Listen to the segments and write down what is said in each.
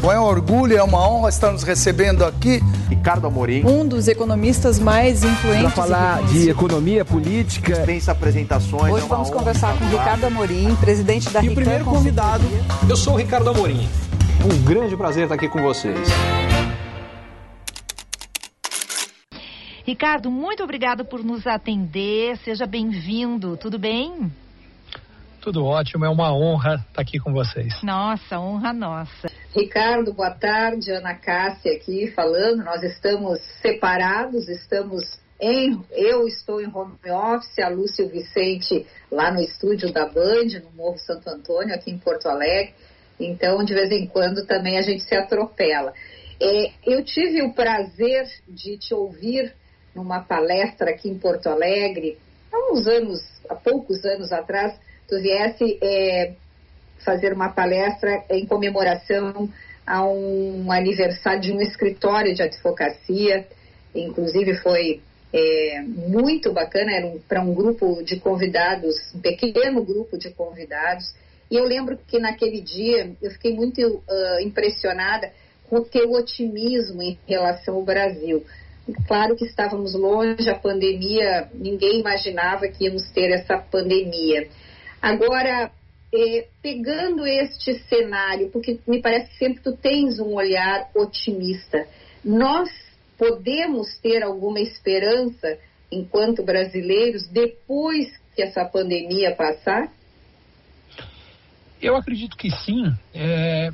Bom, é um orgulho, é uma honra estar nos recebendo aqui. Ricardo Amorim. Um dos economistas mais influentes. Para falar de economia política. Dispensa apresentações. Hoje é vamos conversar com Ricardo Amorim, presidente da E o primeiro convidado, eu sou o Ricardo Amorim. Um grande prazer estar aqui com vocês. Ricardo, muito obrigado por nos atender. Seja bem-vindo. Tudo bem? Tudo ótimo, é uma honra estar aqui com vocês. Nossa, honra nossa. Ricardo, boa tarde. Ana Cássia aqui falando. Nós estamos separados, estamos em. Eu estou em home office, a Lúcia e o Vicente lá no estúdio da Band, no Morro Santo Antônio, aqui em Porto Alegre. Então, de vez em quando também a gente se atropela. É, eu tive o prazer de te ouvir numa palestra aqui em Porto Alegre, há uns anos, há poucos anos atrás, tu viesse é, fazer uma palestra em comemoração a um aniversário de um escritório de advocacia, inclusive foi é, muito bacana, era um, para um grupo de convidados, um pequeno grupo de convidados, e eu lembro que naquele dia eu fiquei muito uh, impressionada com o teu otimismo em relação ao Brasil. Claro que estávamos longe, a pandemia, ninguém imaginava que íamos ter essa pandemia. Agora, eh, pegando este cenário, porque me parece que sempre tu tens um olhar otimista, nós podemos ter alguma esperança enquanto brasileiros depois que essa pandemia passar? Eu acredito que sim. É,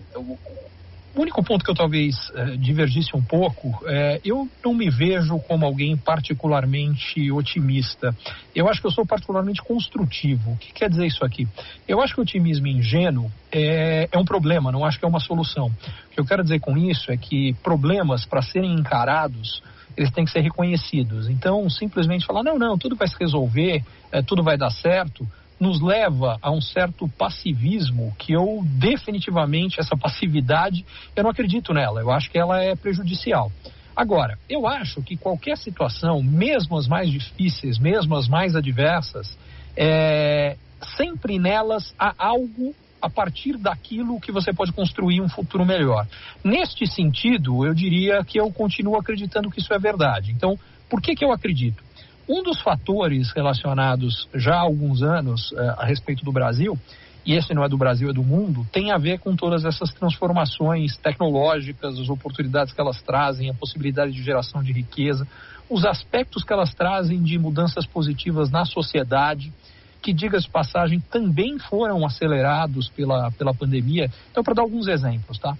o único ponto que eu talvez é, divergisse um pouco, é, eu não me vejo como alguém particularmente otimista. Eu acho que eu sou particularmente construtivo. O que quer dizer isso aqui? Eu acho que o otimismo ingênuo é, é um problema, não acho que é uma solução. O que eu quero dizer com isso é que problemas, para serem encarados, eles têm que ser reconhecidos. Então, simplesmente falar, não, não, tudo vai se resolver, é, tudo vai dar certo, nos leva a um certo passivismo que eu definitivamente essa passividade eu não acredito nela. Eu acho que ela é prejudicial. Agora eu acho que qualquer situação mesmo as mais difíceis mesmo as mais adversas é, sempre nelas há algo a partir daquilo que você pode construir um futuro melhor. Neste sentido eu diria que eu continuo acreditando que isso é verdade. Então por que que eu acredito um dos fatores relacionados já há alguns anos uh, a respeito do Brasil, e esse não é do Brasil, é do mundo, tem a ver com todas essas transformações tecnológicas, as oportunidades que elas trazem, a possibilidade de geração de riqueza, os aspectos que elas trazem de mudanças positivas na sociedade, que, diga de passagem, também foram acelerados pela, pela pandemia. Então, para dar alguns exemplos, tá?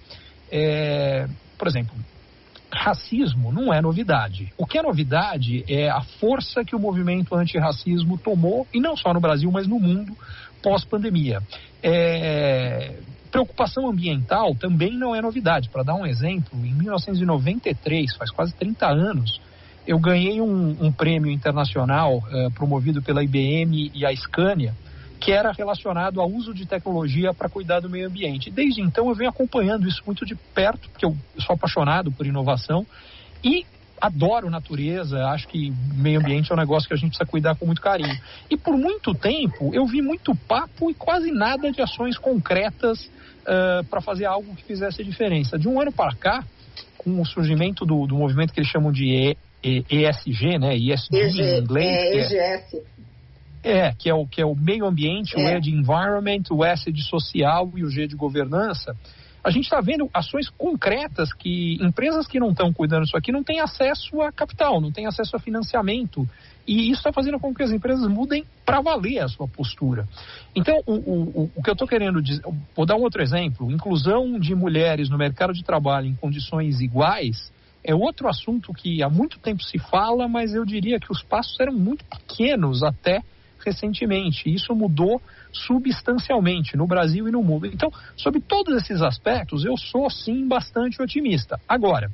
É, por exemplo, racismo não é novidade. O que é novidade é a força que o movimento antirracismo tomou, e não só no Brasil, mas no mundo, pós-pandemia. É... Preocupação ambiental também não é novidade. Para dar um exemplo, em 1993, faz quase 30 anos, eu ganhei um, um prêmio internacional uh, promovido pela IBM e a Scania, que era relacionado ao uso de tecnologia para cuidar do meio ambiente. Desde então eu venho acompanhando isso muito de perto, porque eu sou apaixonado por inovação e adoro natureza, acho que meio ambiente é um negócio que a gente precisa cuidar com muito carinho. E por muito tempo eu vi muito papo e quase nada de ações concretas uh, para fazer algo que fizesse diferença. De um ano para cá, com o surgimento do, do movimento que eles chamam de e, e, ESG, né? ESG EG, em inglês. É, EGS. É, que é o, que é o meio ambiente, é. o E de environment, o S de social e o G de governança. A gente está vendo ações concretas que empresas que não estão cuidando disso aqui não têm acesso a capital, não têm acesso a financiamento. E isso está fazendo com que as empresas mudem para valer a sua postura. Então, o, o, o que eu estou querendo dizer, vou dar um outro exemplo: inclusão de mulheres no mercado de trabalho em condições iguais é outro assunto que há muito tempo se fala, mas eu diria que os passos eram muito pequenos até recentemente. Isso mudou substancialmente no Brasil e no mundo. Então, sobre todos esses aspectos, eu sou sim bastante otimista. Agora,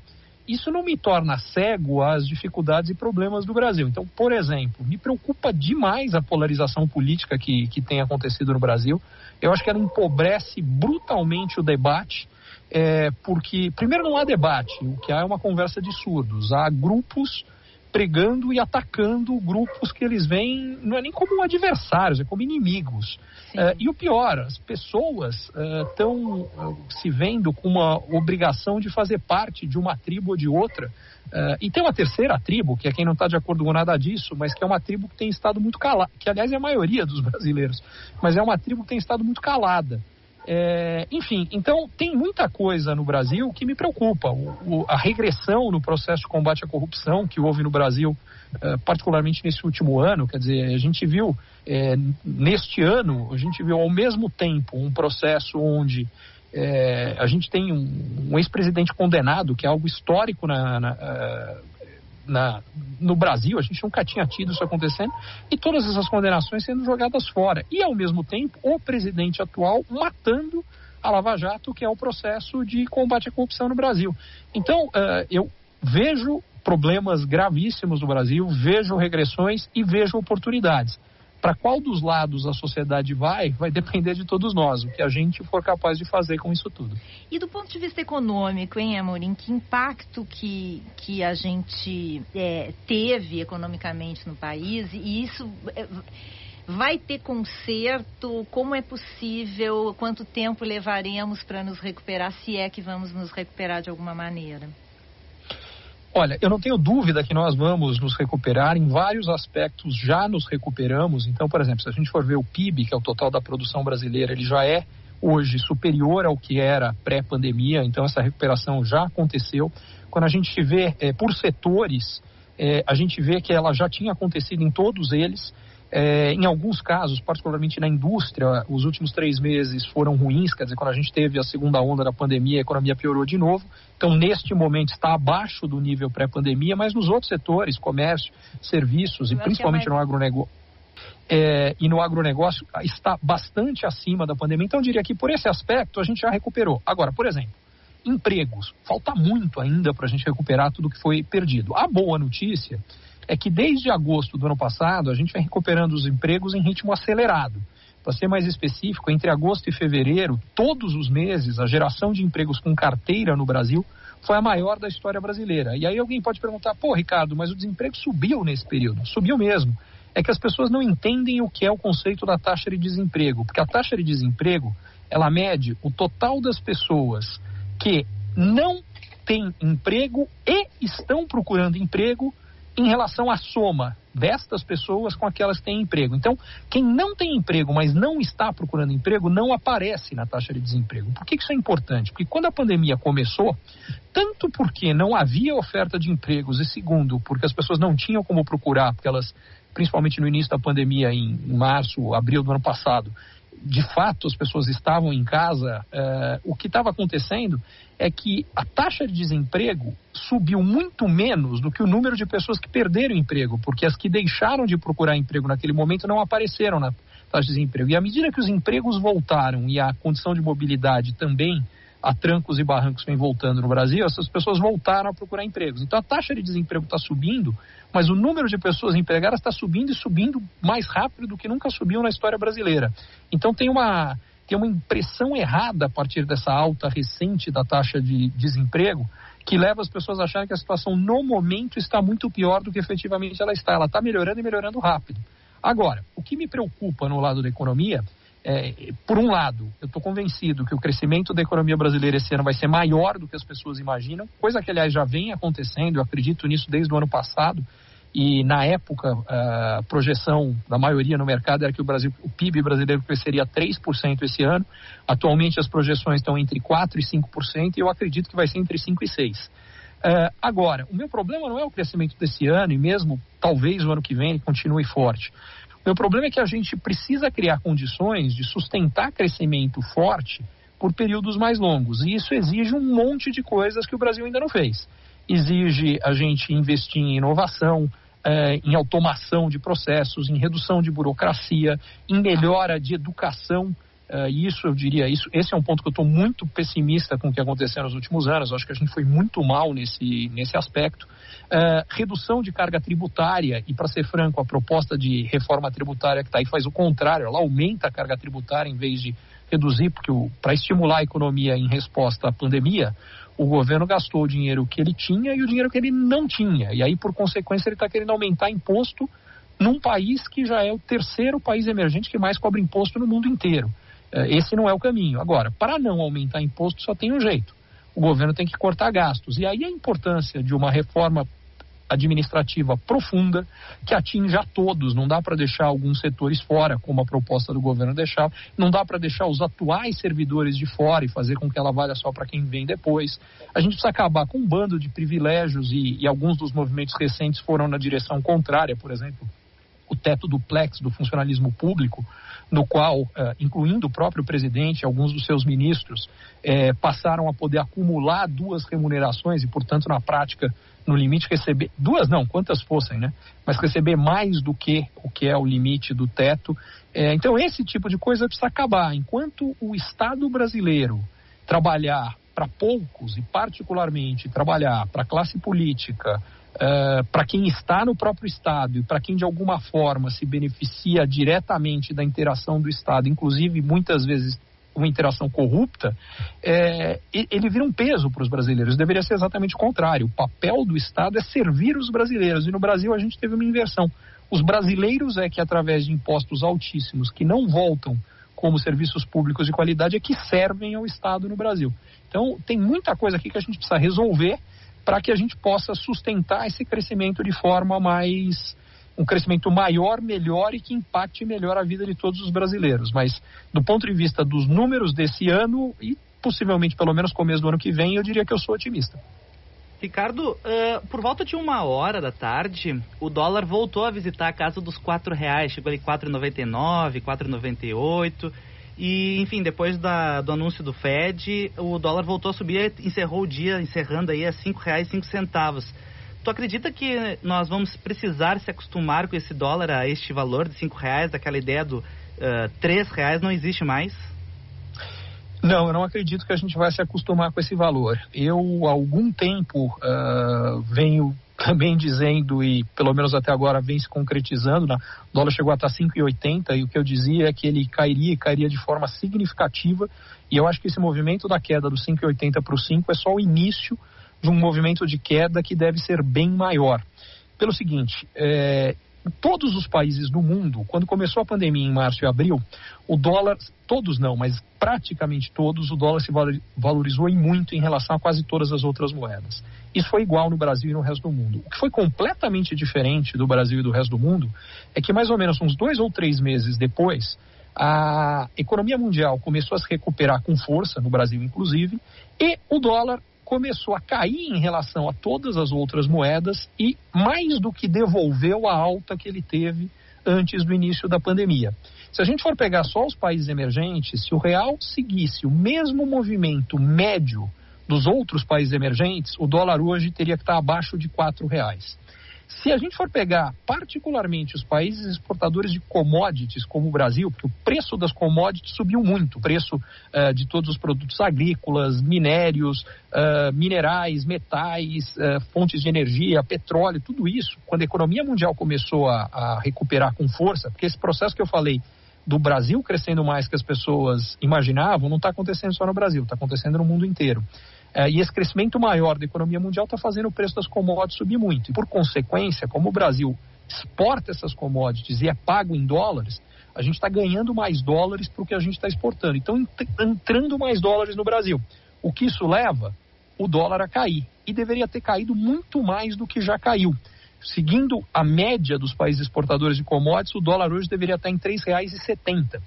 isso não me torna cego às dificuldades e problemas do Brasil. Então, por exemplo, me preocupa demais a polarização política que, que tem acontecido no Brasil. Eu acho que ela empobrece brutalmente o debate, é, porque, primeiro, não há debate, o que há é uma conversa de surdos. Há grupos pregando e atacando grupos que eles veem, não é nem como adversários, é como inimigos. Uh, e o pior, as pessoas estão uh, se vendo com uma obrigação de fazer parte de uma tribo ou de outra. e tem uma terceira tribo, que é quem não está de acordo com nada disso, mas que é uma tribo que tem estado muito calada, que aliás é a maioria dos brasileiros, mas é uma tribo que tem estado muito calada. É, enfim, então tem muita coisa no Brasil que me preocupa. O, o, a regressão no processo de combate à corrupção que houve no Brasil, é, particularmente nesse último ano, quer dizer, a gente viu é, neste ano, a gente viu ao mesmo tempo um processo onde é, a gente tem um, um ex-presidente condenado, que é algo histórico na, na é, na, no Brasil, a gente nunca tinha tido isso acontecendo, e todas essas condenações sendo jogadas fora. E, ao mesmo tempo, o presidente atual matando a Lava Jato, que é o processo de combate à corrupção no Brasil. Então, uh, eu vejo problemas gravíssimos no Brasil, vejo regressões e vejo oportunidades. Para qual dos lados a sociedade vai, vai depender de todos nós, o que a gente for capaz de fazer com isso tudo. E do ponto de vista econômico, hein, Amorim, que impacto que, que a gente é, teve economicamente no país e isso é, vai ter conserto? Como é possível? Quanto tempo levaremos para nos recuperar, se é que vamos nos recuperar de alguma maneira? Olha, eu não tenho dúvida que nós vamos nos recuperar em vários aspectos, já nos recuperamos. Então, por exemplo, se a gente for ver o PIB, que é o total da produção brasileira, ele já é hoje superior ao que era pré-pandemia, então essa recuperação já aconteceu. Quando a gente vê é, por setores, é, a gente vê que ela já tinha acontecido em todos eles. É, em alguns casos, particularmente na indústria, os últimos três meses foram ruins, quer dizer, quando a gente teve a segunda onda da pandemia, a economia piorou de novo. Então, neste momento, está abaixo do nível pré-pandemia, mas nos outros setores, comércio, serviços e principalmente no agronegócio. É, e no agronegócio está bastante acima da pandemia. Então, eu diria que por esse aspecto a gente já recuperou. Agora, por exemplo, empregos. Falta muito ainda para a gente recuperar tudo que foi perdido. A boa notícia é que desde agosto do ano passado a gente vem recuperando os empregos em ritmo acelerado. Para ser mais específico, entre agosto e fevereiro, todos os meses, a geração de empregos com carteira no Brasil foi a maior da história brasileira. E aí alguém pode perguntar, pô, Ricardo, mas o desemprego subiu nesse período. Subiu mesmo. É que as pessoas não entendem o que é o conceito da taxa de desemprego, porque a taxa de desemprego, ela mede o total das pessoas que não têm emprego e estão procurando emprego em relação à soma destas pessoas com aquelas que têm emprego. Então, quem não tem emprego, mas não está procurando emprego, não aparece na taxa de desemprego. Por que isso é importante? Porque quando a pandemia começou, tanto porque não havia oferta de empregos, e segundo, porque as pessoas não tinham como procurar, porque elas, principalmente no início da pandemia, em março, abril do ano passado, de fato as pessoas estavam em casa, uh, o que estava acontecendo é que a taxa de desemprego subiu muito menos do que o número de pessoas que perderam emprego, porque as que deixaram de procurar emprego naquele momento não apareceram na taxa de desemprego. E à medida que os empregos voltaram e a condição de mobilidade também a trancos e barrancos vem voltando no Brasil, essas pessoas voltaram a procurar empregos. Então a taxa de desemprego está subindo, mas o número de pessoas empregadas está subindo e subindo mais rápido do que nunca subiu na história brasileira. Então tem uma, tem uma impressão errada a partir dessa alta recente da taxa de desemprego que leva as pessoas a acharem que a situação no momento está muito pior do que efetivamente ela está. Ela está melhorando e melhorando rápido. Agora, o que me preocupa no lado da economia é, por um lado, eu estou convencido que o crescimento da economia brasileira esse ano vai ser maior do que as pessoas imaginam, coisa que, aliás, já vem acontecendo, eu acredito nisso desde o ano passado. E na época, a projeção da maioria no mercado era que o, Brasil, o PIB brasileiro cresceria 3% esse ano. Atualmente as projeções estão entre 4% e 5%, e eu acredito que vai ser entre 5% e 6%. Uh, agora, o meu problema não é o crescimento desse ano, e mesmo talvez o ano que vem ele continue forte. Meu problema é que a gente precisa criar condições de sustentar crescimento forte por períodos mais longos. E isso exige um monte de coisas que o Brasil ainda não fez. Exige a gente investir em inovação, eh, em automação de processos, em redução de burocracia, em melhora de educação. Uh, isso eu diria, isso, esse é um ponto que eu estou muito pessimista com o que aconteceu nos últimos anos. Eu acho que a gente foi muito mal nesse, nesse aspecto. Uh, redução de carga tributária, e para ser franco, a proposta de reforma tributária que está aí faz o contrário, ela aumenta a carga tributária em vez de reduzir, porque para estimular a economia em resposta à pandemia, o governo gastou o dinheiro que ele tinha e o dinheiro que ele não tinha. E aí, por consequência, ele está querendo aumentar imposto num país que já é o terceiro país emergente que mais cobra imposto no mundo inteiro. É, esse não é o caminho. Agora, para não aumentar imposto, só tem um jeito. O governo tem que cortar gastos. E aí a importância de uma reforma administrativa profunda que atinja todos. Não dá para deixar alguns setores fora, como a proposta do governo deixava. Não dá para deixar os atuais servidores de fora e fazer com que ela valha só para quem vem depois. A gente precisa acabar com um bando de privilégios e, e alguns dos movimentos recentes foram na direção contrária, por exemplo o teto duplex do funcionalismo público, no qual, eh, incluindo o próprio presidente, alguns dos seus ministros, eh, passaram a poder acumular duas remunerações e, portanto, na prática, no limite, receber duas, não, quantas fossem, né? Mas receber mais do que o que é o limite do teto. Eh, então, esse tipo de coisa precisa acabar. Enquanto o Estado brasileiro trabalhar para poucos e, particularmente, trabalhar para a classe política, uh, para quem está no próprio Estado e para quem de alguma forma se beneficia diretamente da interação do Estado, inclusive muitas vezes uma interação corrupta, é, ele vira um peso para os brasileiros. Deveria ser exatamente o contrário. O papel do Estado é servir os brasileiros. E no Brasil a gente teve uma inversão. Os brasileiros é que, através de impostos altíssimos, que não voltam como serviços públicos de qualidade, é que servem ao Estado no Brasil. Então, tem muita coisa aqui que a gente precisa resolver para que a gente possa sustentar esse crescimento de forma mais um crescimento maior, melhor e que impacte melhor a vida de todos os brasileiros. Mas do ponto de vista dos números desse ano e possivelmente pelo menos começo do ano que vem, eu diria que eu sou otimista. Ricardo, uh, por volta de uma hora da tarde, o dólar voltou a visitar a casa dos quatro reais, chegou ali 4,99, 4,98 e, enfim, depois da, do anúncio do Fed, o dólar voltou a subir e encerrou o dia, encerrando aí a R$ 5,05. Tu acredita que nós vamos precisar se acostumar com esse dólar a este valor de R$ reais, aquela ideia do uh, R$ reais não existe mais? Não, eu não acredito que a gente vai se acostumar com esse valor. Eu, há algum tempo, uh, venho também dizendo, e pelo menos até agora vem se concretizando, né? o dólar chegou a estar 5,80 e o que eu dizia é que ele cairia e cairia de forma significativa. E eu acho que esse movimento da queda do 5,80 para o 5 é só o início de um movimento de queda que deve ser bem maior. Pelo seguinte, é, todos os países do mundo, quando começou a pandemia em março e abril, o dólar, todos não, mas praticamente todos, o dólar se valorizou em muito em relação a quase todas as outras moedas. Isso foi igual no Brasil e no resto do mundo. O que foi completamente diferente do Brasil e do resto do mundo é que mais ou menos uns dois ou três meses depois, a economia mundial começou a se recuperar com força, no Brasil inclusive, e o dólar começou a cair em relação a todas as outras moedas e mais do que devolveu a alta que ele teve antes do início da pandemia. Se a gente for pegar só os países emergentes, se o real seguisse o mesmo movimento médio dos outros países emergentes, o dólar hoje teria que estar abaixo de quatro reais. Se a gente for pegar particularmente os países exportadores de commodities, como o Brasil, porque o preço das commodities subiu muito, o preço uh, de todos os produtos agrícolas, minérios, uh, minerais, metais, uh, fontes de energia, petróleo, tudo isso, quando a economia mundial começou a, a recuperar com força, porque esse processo que eu falei do Brasil crescendo mais que as pessoas imaginavam, não está acontecendo só no Brasil, está acontecendo no mundo inteiro. É, e esse crescimento maior da economia mundial está fazendo o preço das commodities subir muito. E por consequência, como o Brasil exporta essas commodities e é pago em dólares, a gente está ganhando mais dólares para o que a gente está exportando. Então, entrando mais dólares no Brasil. O que isso leva? O dólar a cair. E deveria ter caído muito mais do que já caiu. Seguindo a média dos países exportadores de commodities, o dólar hoje deveria estar em R$ 3,70.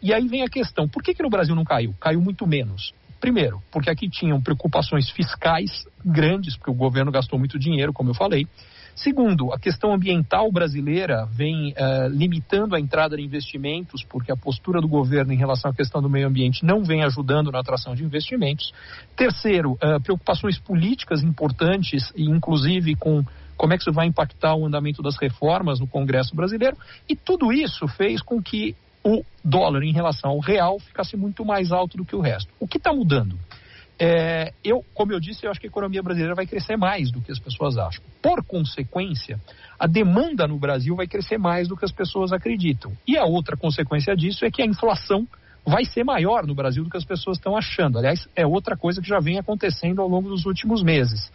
E aí vem a questão: por que, que no Brasil não caiu? Caiu muito menos. Primeiro, porque aqui tinham preocupações fiscais grandes, porque o governo gastou muito dinheiro, como eu falei. Segundo, a questão ambiental brasileira vem uh, limitando a entrada de investimentos, porque a postura do governo em relação à questão do meio ambiente não vem ajudando na atração de investimentos. Terceiro, uh, preocupações políticas importantes, inclusive com como é que isso vai impactar o andamento das reformas no Congresso brasileiro. E tudo isso fez com que o dólar em relação ao real ficasse muito mais alto do que o resto. O que está mudando? É, eu, como eu disse, eu acho que a economia brasileira vai crescer mais do que as pessoas acham. Por consequência, a demanda no Brasil vai crescer mais do que as pessoas acreditam. E a outra consequência disso é que a inflação vai ser maior no Brasil do que as pessoas estão achando. Aliás, é outra coisa que já vem acontecendo ao longo dos últimos meses.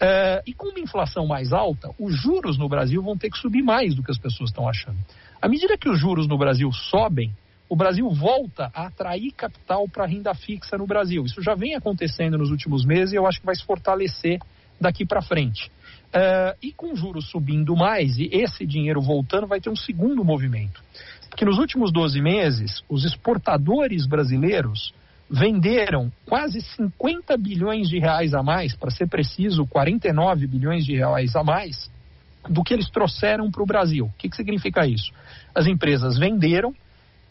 Uh, e com uma inflação mais alta, os juros no Brasil vão ter que subir mais do que as pessoas estão achando. À medida que os juros no Brasil sobem, o Brasil volta a atrair capital para renda fixa no Brasil. Isso já vem acontecendo nos últimos meses e eu acho que vai se fortalecer daqui para frente. Uh, e com juros subindo mais e esse dinheiro voltando, vai ter um segundo movimento. Porque nos últimos 12 meses, os exportadores brasileiros venderam quase 50 bilhões de reais a mais, para ser preciso, 49 bilhões de reais a mais, do que eles trouxeram para o Brasil. O que, que significa isso? As empresas venderam,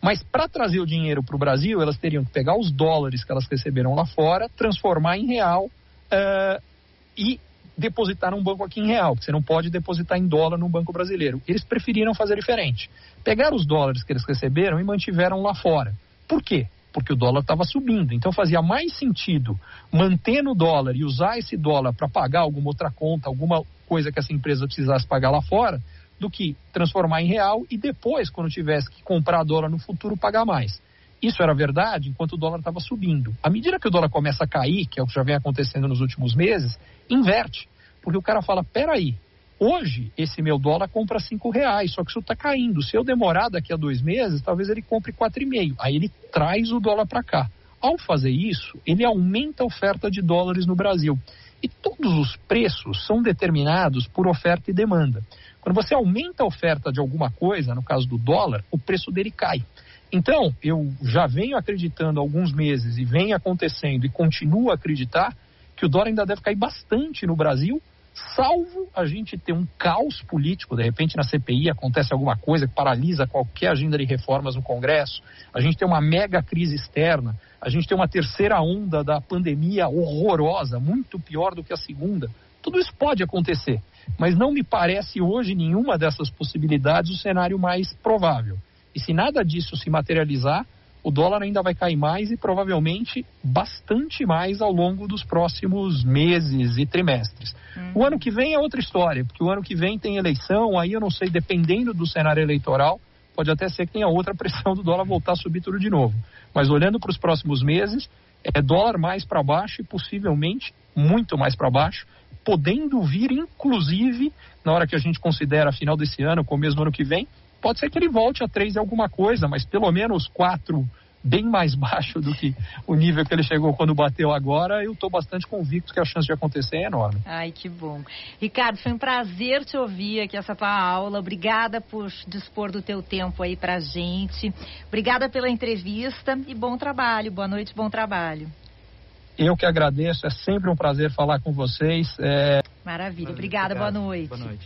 mas para trazer o dinheiro para o Brasil, elas teriam que pegar os dólares que elas receberam lá fora, transformar em real uh, e depositar num banco aqui em real, porque você não pode depositar em dólar no banco brasileiro. Eles preferiram fazer diferente. Pegaram os dólares que eles receberam e mantiveram lá fora. Por quê? Porque o dólar estava subindo. Então fazia mais sentido manter no dólar e usar esse dólar para pagar alguma outra conta, alguma coisa que essa empresa precisasse pagar lá fora, do que transformar em real e depois, quando tivesse que comprar dólar no futuro, pagar mais. Isso era verdade enquanto o dólar estava subindo. À medida que o dólar começa a cair, que é o que já vem acontecendo nos últimos meses, inverte. Porque o cara fala: peraí, hoje esse meu dólar compra cinco reais, só que isso está caindo. Se eu demorar daqui a dois meses, talvez ele compre quatro e meio. Aí ele traz o dólar para cá. Ao fazer isso, ele aumenta a oferta de dólares no Brasil. E todos os preços são determinados por oferta e demanda. Quando você aumenta a oferta de alguma coisa, no caso do dólar, o preço dele cai. Então, eu já venho acreditando há alguns meses e vem acontecendo e continuo a acreditar que o dólar ainda deve cair bastante no Brasil, salvo a gente ter um caos político, de repente na CPI acontece alguma coisa que paralisa qualquer agenda de reformas no Congresso, a gente tem uma mega crise externa, a gente tem uma terceira onda da pandemia horrorosa, muito pior do que a segunda. Tudo isso pode acontecer, mas não me parece hoje nenhuma dessas possibilidades o cenário mais provável. E se nada disso se materializar, o dólar ainda vai cair mais e provavelmente bastante mais ao longo dos próximos meses e trimestres. Uhum. O ano que vem é outra história, porque o ano que vem tem eleição, aí eu não sei, dependendo do cenário eleitoral, pode até ser que tenha outra pressão do dólar voltar a subir tudo de novo. Mas olhando para os próximos meses, é dólar mais para baixo e possivelmente muito mais para baixo, podendo vir, inclusive, na hora que a gente considera final desse ano, começo do ano que vem, Pode ser que ele volte a 3 e alguma coisa, mas pelo menos 4 bem mais baixo do que o nível que ele chegou quando bateu agora, eu estou bastante convicto que a chance de acontecer é enorme. Ai, que bom. Ricardo, foi um prazer te ouvir aqui essa tua aula. Obrigada por dispor do teu tempo aí pra gente. Obrigada pela entrevista e bom trabalho. Boa noite, bom trabalho. Eu que agradeço, é sempre um prazer falar com vocês. É... Maravilha, obrigada, Obrigado. boa noite. Boa noite.